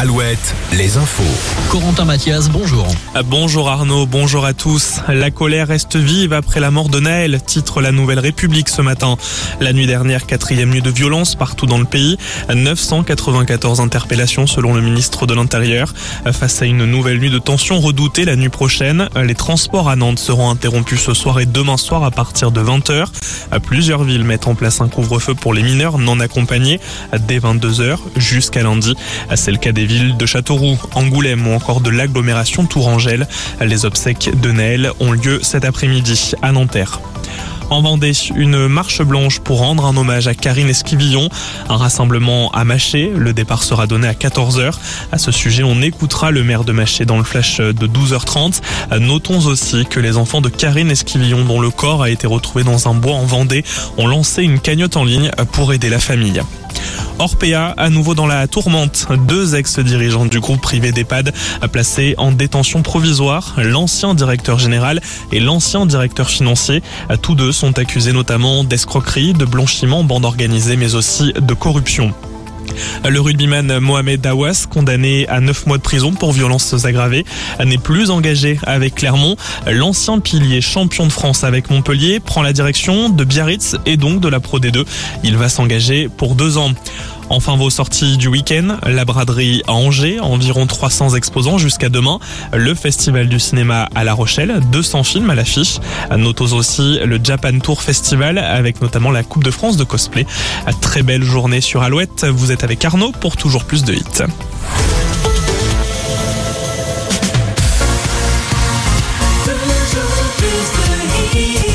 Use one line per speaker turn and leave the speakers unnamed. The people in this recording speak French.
Alouette, les infos.
Corentin Mathias, bonjour.
Bonjour Arnaud, bonjour à tous. La colère reste vive après la mort de Naël, titre la Nouvelle République ce matin. La nuit dernière, quatrième nuit de violence partout dans le pays. 994 interpellations selon le ministre de l'Intérieur. Face à une nouvelle nuit de tension redoutée la nuit prochaine, les transports à Nantes seront interrompus ce soir et demain soir à partir de 20h. Plusieurs villes mettent en place un couvre-feu pour les mineurs non accompagnés dès 22h jusqu'à lundi. C'est le cas des de Châteauroux, Angoulême ou encore de l'agglomération Tourangelle. Les obsèques de Naël ont lieu cet après-midi à Nanterre. En Vendée, une marche blanche pour rendre un hommage à Karine Esquivillon. Un rassemblement à Maché. Le départ sera donné à 14h. À ce sujet, on écoutera le maire de Maché dans le flash de 12h30. Notons aussi que les enfants de Karine Esquivillon, dont le corps a été retrouvé dans un bois en Vendée, ont lancé une cagnotte en ligne pour aider la famille. Orpea, à nouveau dans la tourmente. Deux ex-dirigeants du groupe privé d'EHPAD placés en détention provisoire, l'ancien directeur général et l'ancien directeur financier. Tous deux sont accusés notamment d'escroquerie, de blanchiment, bande organisée, mais aussi de corruption. Le rugbyman Mohamed Awas, condamné à 9 mois de prison pour violences aggravées, n'est plus engagé avec Clermont. L'ancien pilier champion de France avec Montpellier prend la direction de Biarritz et donc de la Pro D2. Il va s'engager pour deux ans. Enfin, vos sorties du week-end, la braderie à Angers, environ 300 exposants jusqu'à demain, le festival du cinéma à La Rochelle, 200 films à l'affiche. Notons aussi le Japan Tour Festival avec notamment la Coupe de France de cosplay. Très belle journée sur Alouette, vous êtes avec Arnaud pour toujours plus de hits.
Toujours plus de hits.